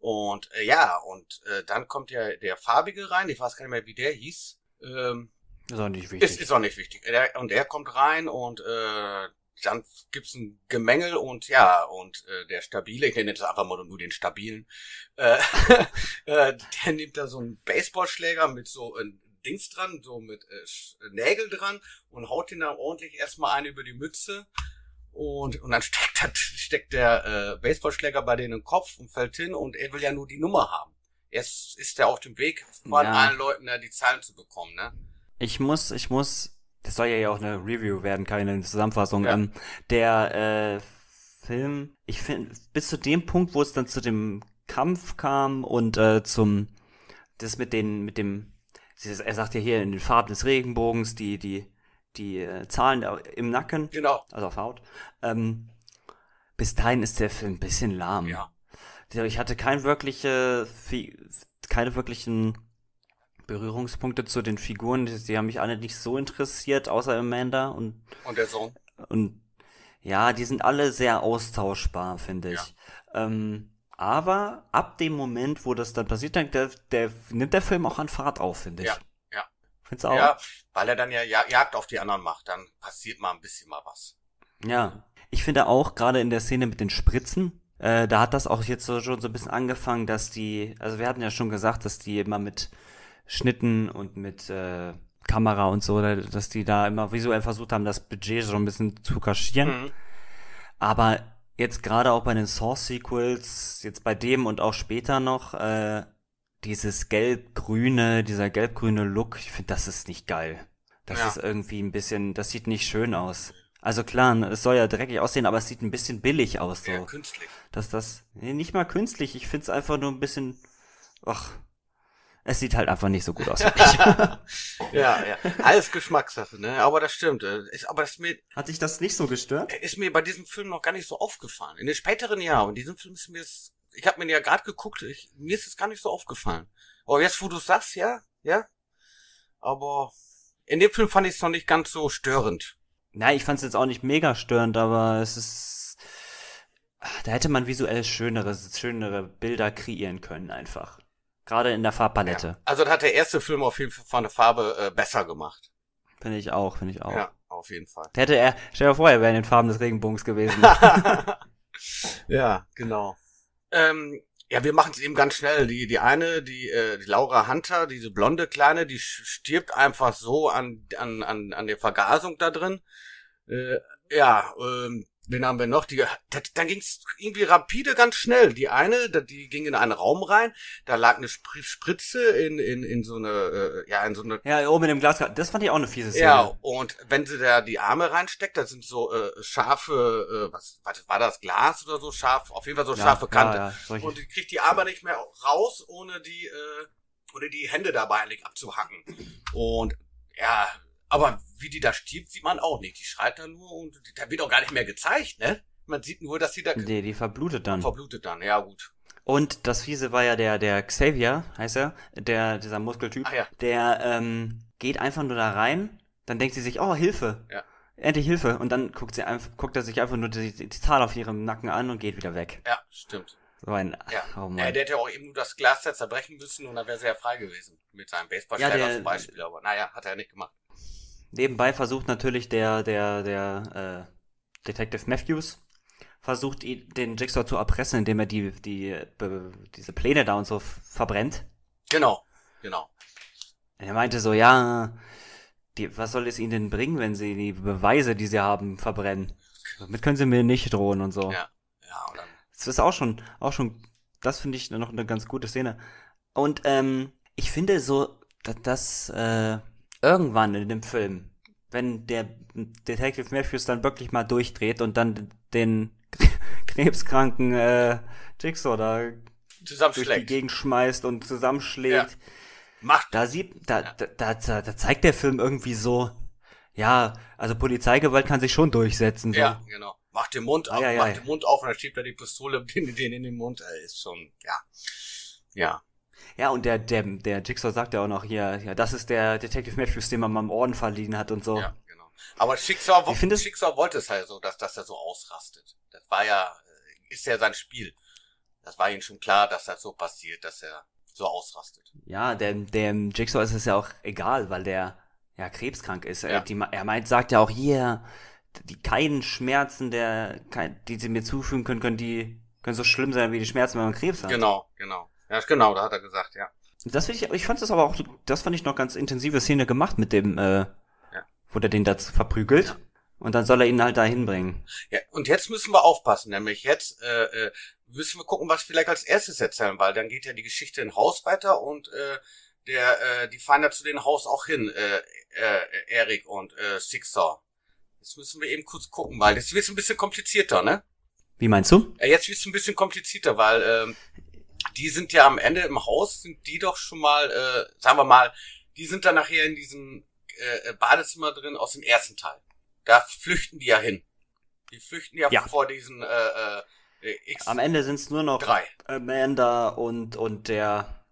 Und äh, ja, und äh, dann kommt ja der Farbige rein, ich weiß gar nicht mehr, wie der hieß. Ähm, Ist auch nicht wichtig. ist, ist auch nicht wichtig. Der, und er kommt rein und äh, dann gibt's ein Gemengel und ja, und äh, der Stabile, ich nenne jetzt einfach mal nur den Stabilen, äh, äh, der nimmt da so einen Baseballschläger mit so ein Dings dran, so mit äh, Nägel dran und haut ihn dann ordentlich erstmal eine über die Mütze und, und dann steckt, das, steckt der äh, Baseballschläger bei denen im Kopf und fällt hin und er will ja nur die Nummer haben. Erst ist er auf dem Weg von Ja. allen Leuten da die Zahlen zu bekommen, ne? Ich muss, ich muss, das soll ja ja auch eine Review werden, keine Zusammenfassung. Ja. Ähm, der äh, Film, ich finde, bis zu dem Punkt, wo es dann zu dem Kampf kam und äh, zum, das mit den, mit dem, er sagt ja hier in den Farben des Regenbogens, die, die, die äh, Zahlen im Nacken, Genau. also auf Haut. Ähm, bis dahin ist der Film ein bisschen lahm. Ja. Ich hatte kein wirkliche, keine wirklichen Berührungspunkte zu den Figuren. Die, haben mich alle nicht so interessiert, außer Amanda. Und, Und der Sohn. und ja, die sind alle sehr austauschbar, finde ich. Ähm, aber ab dem Moment, wo das dann passiert, dann der, der nimmt der Film auch an Fahrt auf, finde ich. Ja, ja. Findest du auch? Ja, weil er dann ja Ja- Jagd auf die anderen macht, dann passiert mal ein bisschen mal was. Ja, ich finde auch gerade in der Szene mit den Spritzen, äh, da hat das auch jetzt so, schon so ein bisschen angefangen, dass die, also wir hatten ja schon gesagt, dass die immer mit Schnitten und mit äh, Kamera und so, da- dass die da immer visuell versucht haben, das Budget so ein bisschen zu kaschieren. Mhm. Aber jetzt gerade auch bei den Source-Sequels, jetzt bei dem und auch später noch, äh, dieses gelb-grüne, dieser gelb-grüne Look, ich finde, das ist nicht geil. Das Ja. ist irgendwie ein bisschen, das sieht nicht schön aus. Also klar, es soll ja dreckig aussehen, aber es sieht ein bisschen billig aus, Ja, so. künstlich. Dass das, nee, nicht mal künstlich, ich finde es einfach nur ein bisschen, ach, es sieht halt einfach nicht so gut aus. Ja, ja. Alles Geschmackssache, ne? Aber das stimmt. äh, Ist, aber das mir, Hat dich das nicht so gestört? ist mir bei diesem Film noch gar nicht so aufgefallen. In den späteren Jahren, in diesem Film ist mir das, ich habe mir ja gerade geguckt, ich, mir ist es gar nicht so aufgefallen. Aber jetzt, wo du sagst, ja, ja. Aber in dem Film fand ich es noch nicht ganz so störend. Nein, ich fand es jetzt auch nicht mega störend, aber es ist. Da hätte man visuell schönere, schönere Bilder kreieren können, einfach. Gerade in der Farbpalette. Ja. Also, das hat der erste Film auf jeden Fall von der Farbe äh, besser gemacht. Finde ich auch, finde ich auch. Ja, auf jeden Fall. Da Hätte er, stell dir vor, er wäre in den Farben des Regenbogens gewesen. ja, genau. Ähm, ja, wir machen es eben ganz schnell. Die, die eine, die, äh, die Laura Hunter, diese blonde Kleine, die stirbt einfach so an, an, an, an der Vergasung da drin. Äh, ja, ähm, Den haben wir noch. Die, dann ging es irgendwie rapide ganz schnell. Die eine, die ging in einen Raum rein, da lag eine Spritze in, in, in so eine, äh, ja, in so eine. Ja, oben in dem Glas. Das fand ich auch eine fiese Szene. Ja, und wenn sie da die Arme reinsteckt, da sind so äh, scharfe, äh, was, was war das, Glas oder so scharf, auf jeden Fall so scharfe ja, Kante. Ja, ja, und die kriegt die Arme nicht mehr raus, ohne die, äh, ohne die Hände dabei eigentlich abzuhacken. Und ja, aber wie die da stirbt, sieht man auch nicht. Die schreit da nur und da wird auch gar nicht mehr gezeigt, ne? Man sieht nur, dass sie da. Nee, die verblutet dann. Verblutet dann, ja gut. Und das Fiese war ja der, der Xavier, heißt er, der, dieser Muskeltyp, Ach ja. der ähm, geht einfach nur da rein, dann denkt sie sich, oh, Hilfe. Ja. Endlich Hilfe. Und dann guckt, sie einfach, guckt er sich einfach nur die, die Zahl auf ihrem Nacken an und geht wieder weg. Ja, stimmt. So ein, ja. Oh Mann. Äh, der hätte auch eben nur das Glas zerbrechen müssen und dann wäre er ja frei gewesen. Mit seinem Baseballschläger ja, zum Beispiel. Aber naja, hat er ja nicht gemacht. Nebenbei versucht natürlich der, der, der äh, Detective Matthews, versucht den Jigsaw zu erpressen, indem er die, die, diese Pläne da und so verbrennt. Genau, genau. Er meinte so, ja, die, was soll es ihnen denn bringen, wenn sie die Beweise, die sie haben, verbrennen? Damit können sie mir nicht drohen und so. Ja, ja, dann. Das ist auch schon, auch schon, das finde ich noch eine ganz gute Szene. Und ähm, ich finde so, dass das, äh, irgendwann in dem Film, wenn der Detective Matthews dann wirklich mal durchdreht und dann den krebskranken äh, Jigsaw da durch die Gegend schmeißt und zusammenschlägt. Ja. Macht. Da sieht, da, ja. da, da, da zeigt der Film irgendwie so, ja, also Polizeigewalt kann sich schon durchsetzen. So. Ja, genau. Macht den Mund auf, ja, macht den Mund auf und dann schiebt er die Pistole den, den in den Mund. Äh, ist schon, ja. Ja. Ja, und der, der, der Jigsaw sagt ja auch noch hier, ja, das ist der Detective Matthews, den man mal im Orden verliehen hat und so. Ja, genau. Aber Schicksal, Schicksal wollte es halt so, dass, dass er so ausrastet. Das war ja, äh, ist ja sein Spiel. Das war ihm schon klar, dass das so passiert, dass er so ausrastet. Ja, dem, dem Jigsaw ist es ja auch egal, weil der ja krebskrank ist. Ja. Er, die, er meint, sagt ja auch hier, die keinen Schmerzen, der, die sie mir zufügen können, können die, können so schlimm sein wie die Schmerzen, wenn man Krebs hat. Genau, genau. Ja, genau, da hat er gesagt, ja. Das ich, ich fand das aber auch, das fand ich noch ganz intensive Szene gemacht mit dem, äh, ja. wo der den da verprügelt. Ja. Und dann soll er ihn halt da hinbringen. Ja, und jetzt müssen wir aufpassen, nämlich jetzt äh, äh, müssen wir gucken, was vielleicht als erstes erzählen, weil dann geht ja die Geschichte in Haus weiter und äh, der, äh, die fahren ja zu dem Haus auch hin, äh, äh, Erik und äh, Sixer. Jetzt müssen wir eben kurz gucken, weil das wird ein bisschen komplizierter, ne? Wie meinst du? Ja, jetzt wird es ein bisschen komplizierter, weil ähm, die sind ja am Ende im Haus, sind die doch schon mal, äh, sagen wir mal, die sind dann nachher in diesem äh, Badezimmer drin aus dem ersten Teil. Da flüchten die ja hin. Die flüchten ja, ja. vor diesen äh, äh, X. Am Ende sind es nur noch drei. Amanda und und der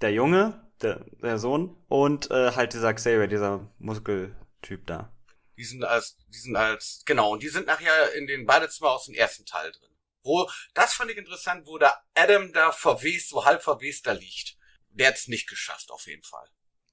der Junge, der, der Sohn und äh, halt dieser Xavier, dieser Muskeltyp da. Die sind als, die sind als, genau, und die sind nachher in den Badezimmer aus dem ersten Teil drin. Wo, das fand ich interessant, wo der Adam da verwest, so halb verwest da liegt. Der hat's nicht geschafft, auf jeden Fall.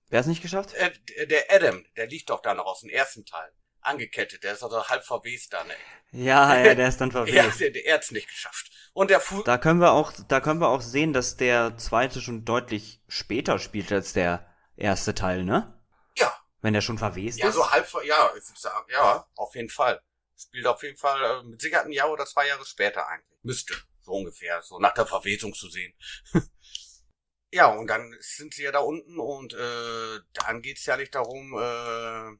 Wer hat's nicht geschafft? Äh, der Adam, der liegt doch da noch aus dem ersten Teil. Angekettet, der ist also halb verwest da, ne? Ja, ja, der ist dann verwest. ja, der, der hat's nicht geschafft. Und der Fu Da können wir auch, da können wir auch sehen, dass der zweite schon deutlich später spielt als der erste Teil, ne? Ja. Wenn der schon verwest ja, ist. Ja, so halb, ja, ja, auf jeden Fall. Spielt auf jeden Fall äh, mit Sicherheit ein Jahr oder zwei Jahre später eigentlich. Müsste, so ungefähr, so nach der Verwesung zu sehen. ja, und dann sind sie ja da unten und äh, dann geht's ja nicht darum, äh,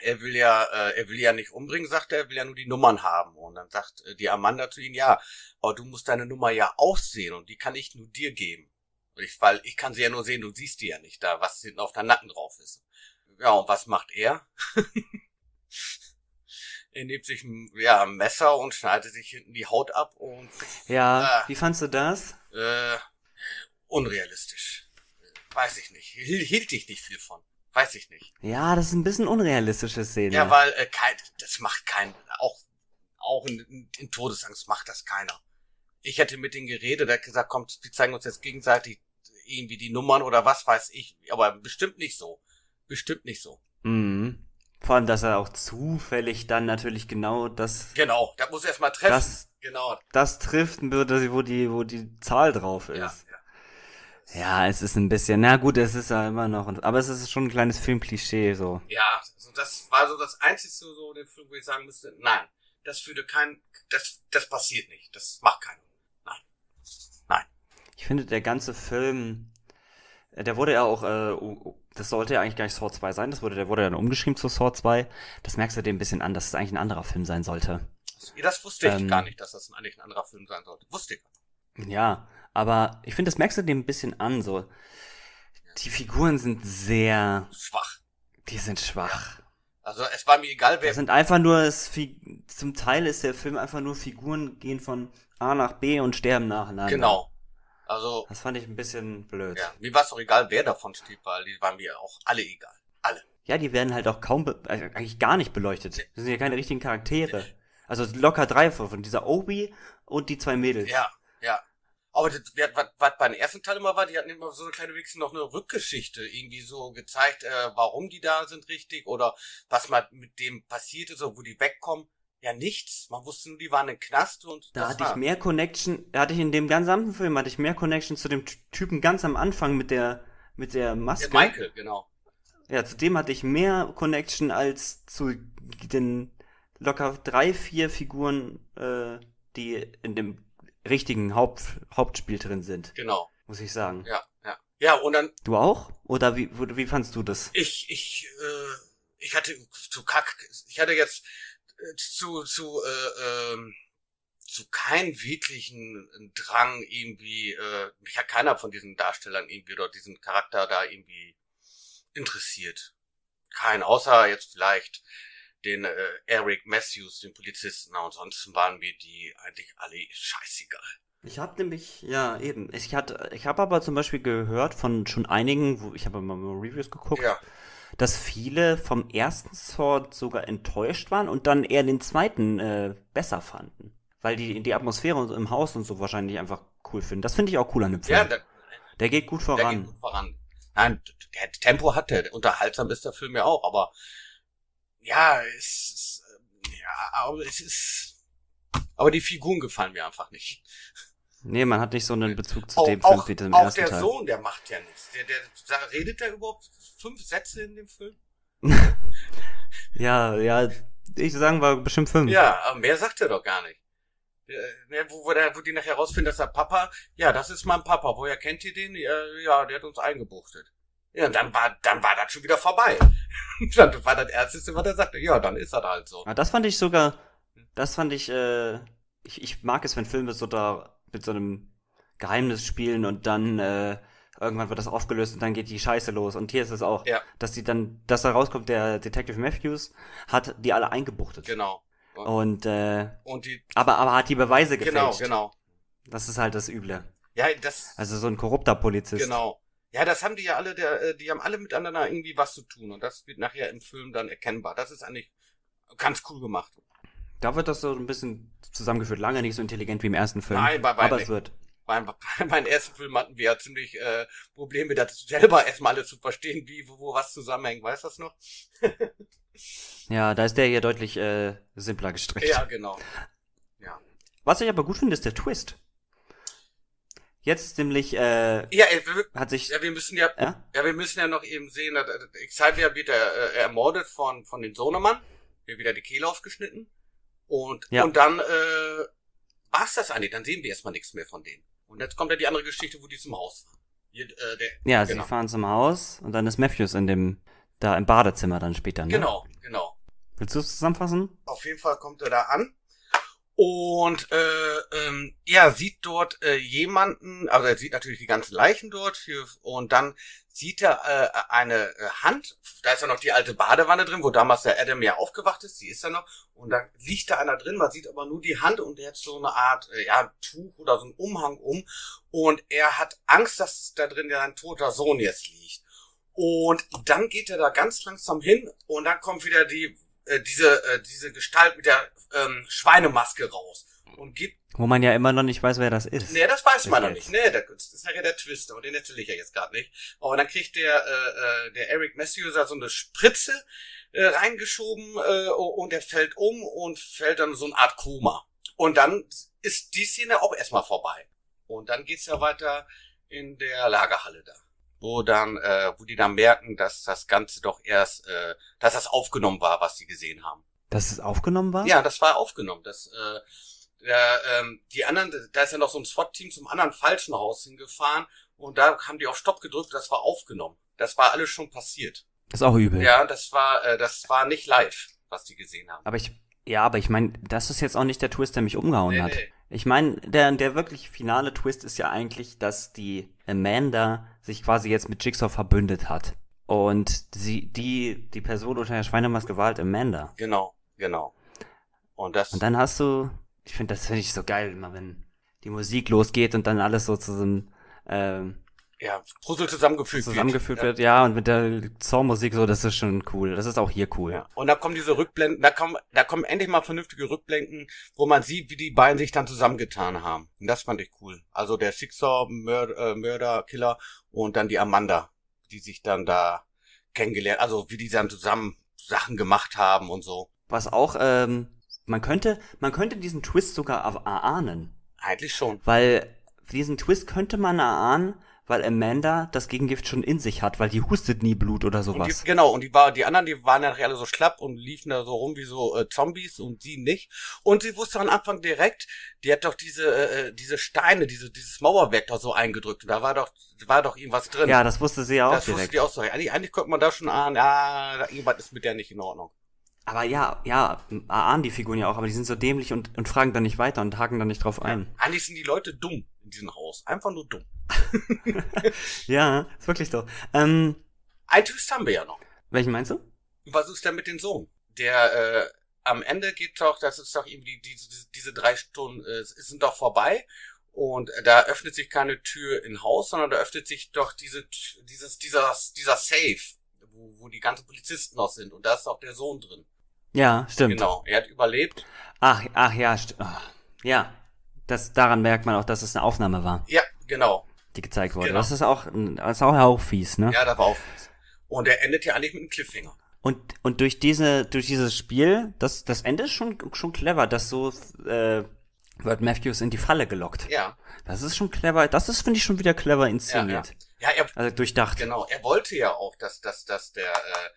er will ja, äh, er will ja nicht umbringen, sagt er, er will ja nur die Nummern haben. Und dann sagt äh, die Amanda zu ihm, ja, aber du musst deine Nummer ja auch sehen und die kann ich nur dir geben. Ich, weil ich kann sie ja nur sehen, du siehst die ja nicht da, was hinten auf deinem Nacken drauf ist. Ja, und was macht er? er nimmt sich ein, ja, ein Messer und schneidet sich hinten die Haut ab und. Ja, äh, wie fandst du das? Äh, unrealistisch. Weiß ich nicht. Hielt ich nicht viel von. Weiß ich nicht. Ja, das ist ein bisschen unrealistische Szene. Ja, weil äh, kein, das macht kein, auch auch in, in Todesangst macht das keiner. Ich hätte mit denen geredet, er hat gesagt, kommt, wir zeigen uns jetzt gegenseitig irgendwie die Nummern oder was weiß ich, aber bestimmt nicht so. Bestimmt nicht so. Mhm. Vor allem, dass er auch zufällig dann natürlich genau das. Genau, da muss er erstmal treffen. Das, genau. Das trifft, wo die, wo die Zahl drauf ist. Ja, ja. ja, es ist ein bisschen, na gut, es ist ja immer noch, aber es ist schon ein kleines Filmklischee, so. Ja, also das war so das einzige, so, den Film, wo ich sagen müsste, nein, das würde kein, das, das passiert nicht. Das macht keiner. Nein. Nein. Ich finde, der ganze Film, äh, der wurde ja auch, äh, das sollte ja eigentlich gar nicht Sword 2 sein, das wurde, der wurde dann umgeschrieben zu Sword 2. Das merkst du dem ein bisschen an, dass es eigentlich ein anderer Film sein sollte. Das wusste ich ähm, gar nicht, dass das eigentlich ein anderer Film sein sollte. Wusste ich. Ja, aber ich finde, das merkst du dem ein bisschen an, so. Die Figuren sind sehr schwach. Die sind schwach. Ja. Also es war mir egal, wer. Das sind einfach nur, es, zum Teil ist der Film einfach nur Figuren gehen von A nach B und sterben nacheinander. Genau. Also. Das fand ich ein bisschen blöd. Ja, mir war es doch egal, wer davon steht, weil die waren mir auch alle egal. Alle. Ja, die werden halt auch kaum, also eigentlich gar nicht beleuchtet. Das sind ja keine richtigen Charaktere. Also locker drei von dieser Obi und die zwei Mädels. Ja, ja. Aber das, was, was beim ersten Teil immer war, die hatten immer so eine kleine Wichsen noch eine Rückgeschichte irgendwie so gezeigt, äh, warum die da sind richtig oder was mal mit dem passiert ist oder wo die wegkommen. Ja, nichts. Man wusste nur, die waren im Knast und. Da hatte war. ich mehr Connection, da hatte ich in dem gesamten Film, hatte ich mehr Connection zu dem Typen ganz am Anfang mit der, mit der Maske. Der Michael, genau. Ja, zu dem hatte ich mehr Connection als zu den locker drei, vier Figuren, äh, die in dem richtigen Haupt, Hauptspiel drin sind. Genau. Muss ich sagen. Ja, ja. Ja, und dann. Du auch? Oder wie, wie fandst du das? Ich, ich, äh, ich hatte zu kack, ich hatte jetzt zu, zu, äh, ähm, zu keinen wirklichen Drang irgendwie, äh, mich hat keiner von diesen Darstellern irgendwie oder diesen Charakter da irgendwie interessiert. Kein, außer jetzt vielleicht den äh, Eric Matthews, den Polizisten. Ansonsten waren mir die eigentlich alle scheißegal. Ich habe nämlich, ja, eben. Ich hatte, ich habe aber zum Beispiel gehört von schon einigen, wo ich habe mal Reviews geguckt, ja. Dass viele vom ersten Sword sogar enttäuscht waren und dann eher den zweiten äh, besser fanden. Weil die die Atmosphäre im Haus und so wahrscheinlich einfach cool finden. Das finde ich auch cool an dem Film. Ja, der, der geht gut voran. Der geht gut voran. Nein, der Tempo hat der, unterhaltsam ist der Film ja auch, aber ja, es ist, ja, aber es ist, aber die Figuren gefallen mir einfach nicht. Nee, man hat nicht so einen Bezug zu auch, dem Film wie dem ersten Teil. Auch der Sohn, der macht ja nichts. Der, der, da redet der überhaupt fünf Sätze in dem Film? ja, ja, ich sagen war bestimmt fünf. Ja, aber mehr sagt er doch gar nicht. Ne, wo, wo, der, wo die nachher rausfinden, dass der Papa, ja, das ist mein Papa. Woher kennt ihr den? Ja, ja der hat uns eingebuchtet. Ja, und dann war, dann war das schon wieder vorbei. dann war das Erste, was er sagte. Ja, dann ist das halt so. Aber das fand ich sogar, das fand ich, äh, ich, ich mag es, wenn Filme so da mit so einem Geheimnis spielen und dann, äh, irgendwann wird das aufgelöst und dann geht die Scheiße los. Und hier ist es auch, ja. dass die dann, dass da rauskommt, der Detective Matthews hat die alle eingebuchtet. Genau. Und, äh, und die, aber, aber hat die Beweise genau, gefälscht. Genau, genau. Das ist halt das Üble. Ja, das. Also so ein korrupter Polizist. Genau. Ja, das haben die ja alle, der, äh, die haben alle miteinander irgendwie was zu tun und das wird nachher im Film dann erkennbar. Das ist eigentlich ganz cool gemacht. Da wird das so ein bisschen zusammengeführt. Lange nicht so intelligent wie im ersten Film. Nein, bei, bei aber es wird. Beim, bei meinem ersten Film hatten wir ja ziemlich äh, Probleme, das selber erstmal alle zu verstehen, wie, wo, wo was zusammenhängt. Weißt du das noch? ja, da ist der hier deutlich äh, simpler gestrickt. Ja, genau. Ja. Was ich aber gut finde, ist der Twist. Jetzt nämlich äh, ja, äh, wir, hat sich ja wir müssen ja, ja ja wir müssen ja noch eben sehen, dass Xavier wird äh, ermordet von von den Sohnemann, wird wieder die Kehle aufgeschnitten und ja. und dann äh, war's das eigentlich, dann sehen wir erstmal nichts mehr von denen. Und jetzt kommt ja die andere Geschichte, wo die zum Haus fahren. Hier, äh, der, ja, genau. sie fahren zum Haus und dann ist Matthews in dem da im Badezimmer dann später, ne? Genau, genau. Willst du es zusammenfassen? Auf jeden Fall kommt er da an und äh, ähm, ja, sieht dort äh, jemanden, also er sieht natürlich die ganzen Leichen dort hier, und dann sieht er äh, eine äh, Hand, da ist ja noch die alte Badewanne drin, wo damals der Adam ja aufgewacht ist, die ist ja noch, und da liegt da einer drin, man sieht aber nur die Hand und der hat so eine Art äh, ja, Tuch oder so ein Umhang um und er hat Angst, dass da drin ja ein toter Sohn jetzt liegt. Und dann geht er da ganz langsam hin und dann kommt wieder die äh, diese, äh, diese Gestalt mit der ähm, Schweinemaske raus und gibt. Wo man ja immer noch nicht weiß, wer das ist. Nee, das weiß man noch nicht. Nee, das ist nachher der Twist, aber den erzähle ich ja jetzt gerade nicht. Aber dann kriegt der, äh, äh, der Eric Matthews da so eine Spritze äh, reingeschoben äh, und er fällt um und fällt dann so eine Art Koma. Und dann ist die Szene auch erstmal vorbei. Und dann geht's ja weiter in der Lagerhalle da wo dann, äh, wo die dann merken, dass das Ganze doch erst, äh, dass das aufgenommen war, was sie gesehen haben. Dass es aufgenommen war? Ja, das war aufgenommen. Das, äh, der, ähm, die anderen, da ist ja noch so ein SWAT-Team zum anderen falschen Haus hingefahren und da haben die auf Stopp gedrückt, das war aufgenommen. Das war alles schon passiert. Das ist auch übel. Ja, das war, äh, das war nicht live, was die gesehen haben. Aber ich, ja, aber ich meine, das ist jetzt auch nicht der Twist, der mich umgehauen Nee, hat. nee. Ich meine, der, der wirklich finale Twist ist ja eigentlich, dass die Amanda sich quasi jetzt mit Jigsaw verbündet hat. Und sie, die, die Person unter der Schweinemaske war halt Amanda. Genau, genau. Und das, Und dann hast du, ich finde, das finde ich so geil, immer wenn die Musik losgeht und dann alles so zu so einem, ähm, ja, Puzzle zusammengefügt zusammengeführt wird. wird, ja, und mit der Songmusik so, das ist schon cool. Das ist auch hier cool. Ja. Und da kommen diese Rückblenden, da kommen, da kommen endlich mal vernünftige Rückblenden, wo man sieht, wie die beiden sich dann zusammengetan haben. Und das fand ich cool. Also der Schicksal, Mörder, äh, Mörder, Killer und dann die Amanda, die sich dann da kennengelernt, also wie die dann zusammen Sachen gemacht haben und so. Was auch, ähm, man könnte, man könnte diesen Twist sogar er- erahnen. Eigentlich schon. Weil diesen Twist könnte man erahnen, weil Amanda das Gegengift schon in sich hat, weil die hustet nie Blut oder Und sowas. die, genau, und die war, die anderen, die waren ja alle so schlapp und liefen da so rum wie so äh, Zombies und sie nicht. Und sie wusste am Anfang direkt, die hat doch diese, äh, äh, diese Steine, diese, dieses Mauerwerk doch so eingedrückt. Und da war doch, war doch irgendwas drin. ja, das wusste sie ja auch das wusste direkt. die auch so. Eigentlich, eigentlich konnte man da schon ahnen, ah, da- irgendwas ist mit der nicht in Ordnung. Aber ja, ja, erahnen die Figuren ja auch, aber die sind so dämlich und, und fragen dann nicht weiter und haken dann nicht drauf ein. Eigentlich sind die Leute dumm in diesem Haus. Einfach nur dumm. Ja, ist wirklich so. Ähm, Ein Twist haben wir ja noch. welchen meinst du? Was ist denn mit dem Sohn? Der, äh, am Ende geht doch, das ist doch irgendwie, diese, diese drei Stunden äh, sind doch vorbei. Und da öffnet sich keine Tür in Haus, sondern da öffnet sich doch diese, dieses, dieser, dieser Safe, wo, wo die ganzen Polizisten noch sind. Und da ist auch der Sohn drin. Ja, stimmt. Genau. Er hat überlebt. Ach, ach ja, ach, ja. Das, daran merkt man auch, dass es eine Aufnahme war, Ja, genau. die gezeigt wurde. Genau. Das ist auch, das ist auch, auch fies, ne? Ja, da war auch was. Und er endet ja eigentlich mit einem Cliffhanger. Und, und durch diese, durch dieses Spiel, das, das Ende ist schon, schon clever, dass so, äh, wird Matthews in die Falle gelockt. Ja. Das ist schon clever, das ist, finde ich, schon wieder clever inszeniert. Ja, er, Also durchdacht. Genau, er wollte ja auch, dass, dass, dass der, äh,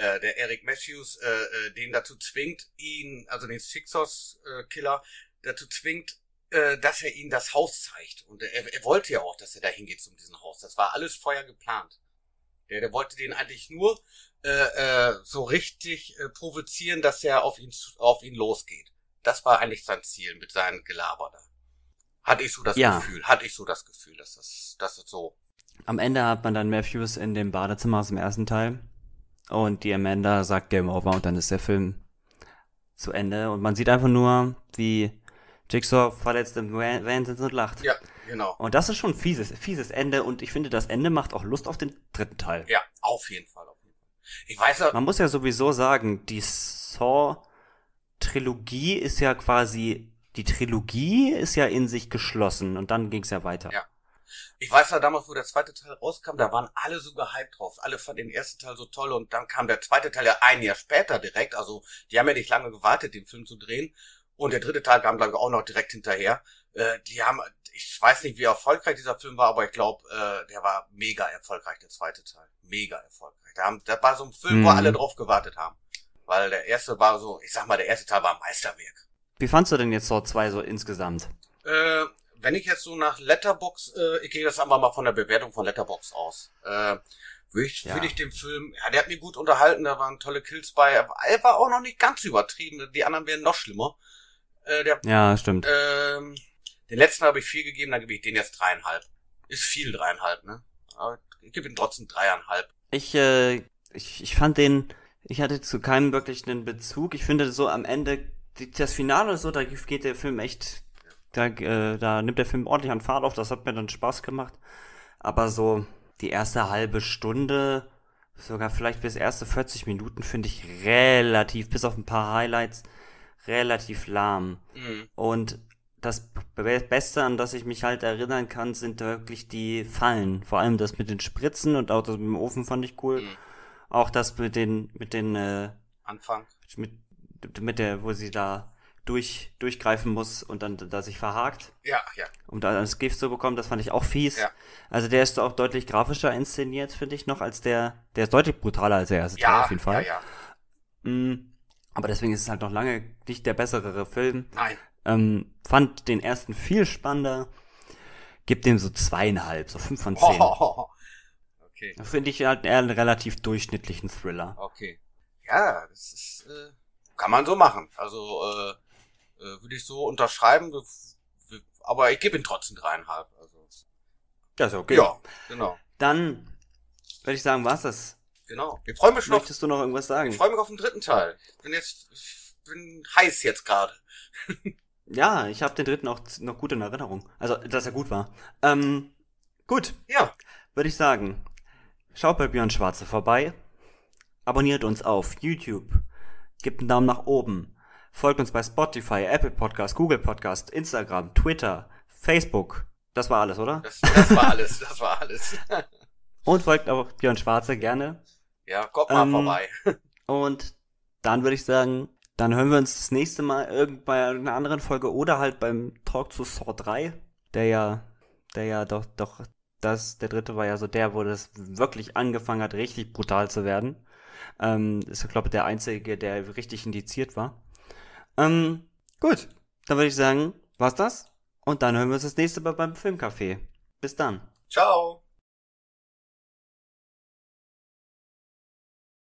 äh, der Eric Matthews äh, äh, den dazu zwingt, ihn, also den Sixers-Killer, dazu zwingt, äh, dass er ihm das Haus zeigt. Und er, er wollte ja auch, dass er da hingeht zu diesem Haus. Das war alles vorher geplant. Der, der wollte den eigentlich nur äh, äh, so richtig äh, provozieren, dass er auf ihn, auf ihn losgeht. Das war eigentlich sein Ziel mit seinem Gelaber da. Hatte ich so das Ja. Gefühl, hatte ich so das Gefühl, dass das, dass das so Am Ende hat man dann Matthews in dem Badezimmer aus dem ersten Teil. Und die Amanda sagt Game Over und dann ist der Film zu Ende. Und man sieht einfach nur, wie Jigsaw verletzt im Van sitzt und lacht. Ja, genau. Und das ist schon ein fieses, fieses Ende. Und ich finde, das Ende macht auch Lust auf den dritten Teil. Ja, auf jeden Fall. Auf jeden Fall. Ich weiß ja, Man muss ja sowieso sagen, die Saw-Trilogie ist ja quasi, die Trilogie ist ja in sich geschlossen und dann ging's ja weiter. Ja. Ich weiß ja damals, wo der zweite Teil rauskam, da waren alle so gehypt drauf. Alle fanden den ersten Teil so toll und dann kam der zweite Teil ja ein Jahr später direkt. Also die haben ja nicht lange gewartet, den Film zu drehen. Und der dritte Teil kam, glaube ich, auch noch direkt hinterher. Äh, die haben, ich weiß nicht, wie erfolgreich dieser Film war, aber ich glaube, äh, der war mega erfolgreich, der zweite Teil. Mega erfolgreich. Da haben, das war so ein Film, wo Mhm. alle drauf gewartet haben. Weil der erste war so, ich sag mal, der erste Teil war ein Meisterwerk. Wie fandst du denn jetzt Saw 2 so insgesamt? Äh, wenn ich jetzt so nach Letterbox, äh, ich gehe das einfach mal von der Bewertung von Letterbox aus, äh, würde ich, Ja. würde ich den Film, ja, der hat mich gut unterhalten, da waren tolle Kills bei, er war- auch noch nicht ganz übertrieben, die anderen wären noch schlimmer. Äh, der, Ja, stimmt. ähm, den letzten habe ich vier gegeben, dann gebe ich den jetzt dreieinhalb. Ist viel dreieinhalb, ne? Aber ich gebe ihm trotzdem dreieinhalb. Ich, äh, ich, ich fand den, ich hatte zu keinem wirklich einen Bezug. Ich finde so am Ende, das Finale so, da geht der Film echt, da, äh, da nimmt der Film ordentlich an Fahrt auf, das hat mir dann Spaß gemacht. Aber so die erste halbe Stunde, sogar vielleicht bis erste 40 Minuten finde ich relativ, bis auf ein paar Highlights, relativ lahm. Mhm. Und das Be- Beste, an das ich mich halt erinnern kann, sind wirklich die Fallen. Vor allem das mit den Spritzen und auch das mit dem Ofen fand ich cool. Mhm. Auch das mit den, mit den, äh, Anfang. mit, mit der, wo sie da durch, durchgreifen muss und dann da sich verhakt, Ja, ja. um da das Gift zu bekommen, das fand ich auch fies. Ja. Also der ist auch deutlich grafischer inszeniert, finde ich noch, als der, der ist deutlich brutaler als der erste Teil Ja, auf jeden Fall. ja, ja. Mm, Aber deswegen ist es halt noch lange nicht der bessere Film. Nein. Ähm, fand den ersten viel spannender. Gib dem so zweieinhalb, so fünf von zehn. Oh, okay. Finde ich halt eher einen relativ durchschnittlichen Thriller. Okay. Ja, das ist, äh, kann man so machen. Also, äh, äh, würde ich so unterschreiben, aber ich gebe ihm trotzdem dreieinhalb. Also, Das ist okay. Ja, genau. Dann würde ich sagen, war's das. Genau. Ich freue mich noch, Möchtest du noch irgendwas sagen? ich freue mich auf den dritten Teil. Bin jetzt, ich bin heiß jetzt gerade. Ja, ich habe den dritten auch noch gut in Erinnerung. Also, dass er gut war. Ähm, gut, Ja, würde ich sagen. Schaut bei Björn Schwarze vorbei. Abonniert uns auf YouTube. Gebt einen Daumen nach oben. Folgt uns bei Spotify, Apple Podcast, Google Podcast, Instagram, Twitter, Facebook. Das war alles, oder? das, das war alles, das war alles. Und folgt auch Björn Schwarze gerne. Ja, kommt mal Ähm, vorbei. Und dann würde ich sagen, dann hören wir uns das nächste Mal irgend bei einer anderen Folge oder halt beim Talk zu Saw 3, der ja, der ja doch, doch, das, der dritte war ja so der, wo das wirklich angefangen hat, richtig brutal zu werden. Ähm, ist, glaube ich, der einzige, der richtig indiziert war. Ähm, gut, dann würde ich sagen, war's das? Und dann hören wir uns das nächste Mal beim Filmcafé. Bis dann. Ciao.